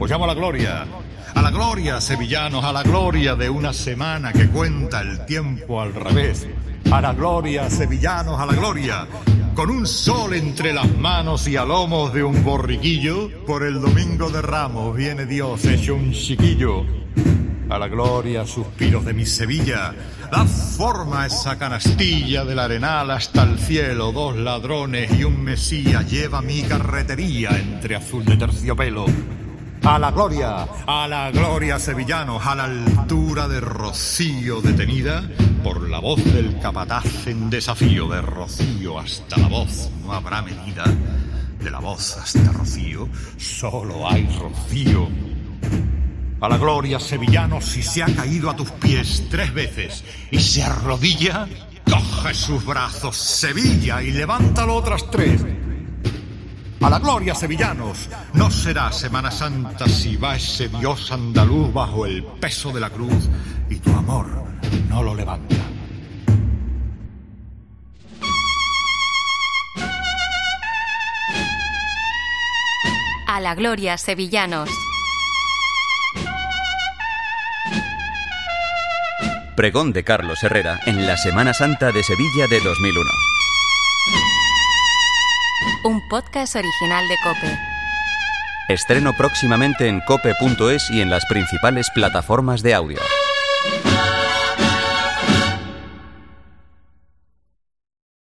Os llamo a la gloria. A la gloria, sevillanos, a la gloria de una semana que cuenta el tiempo al revés. A la gloria, sevillanos, a la gloria. Con un sol entre las manos y a lomos de un borriquillo, por el domingo de Ramos viene Dios hecho un chiquillo. A la gloria, suspiros de mi Sevilla. Da forma esa canastilla del arenal hasta el cielo. Dos ladrones y un mesía lleva mi carretería entre azul de terciopelo. A la gloria, a la gloria sevillanos, a la altura de Rocío detenida por la voz del capataz en desafío de Rocío hasta la voz no habrá medida. De la voz hasta Rocío solo hay Rocío. A la gloria sevillano si se ha caído a tus pies tres veces y se arrodilla, coge sus brazos Sevilla y levántalo otras tres. A la gloria sevillanos, no será Semana Santa si va ese Dios andaluz bajo el peso de la cruz y tu amor no lo levanta. A la gloria, sevillanos. Pregón de Carlos Herrera en la Semana Santa de Sevilla de 2001. Un podcast original de Cope. Estreno próximamente en cope.es y en las principales plataformas de audio.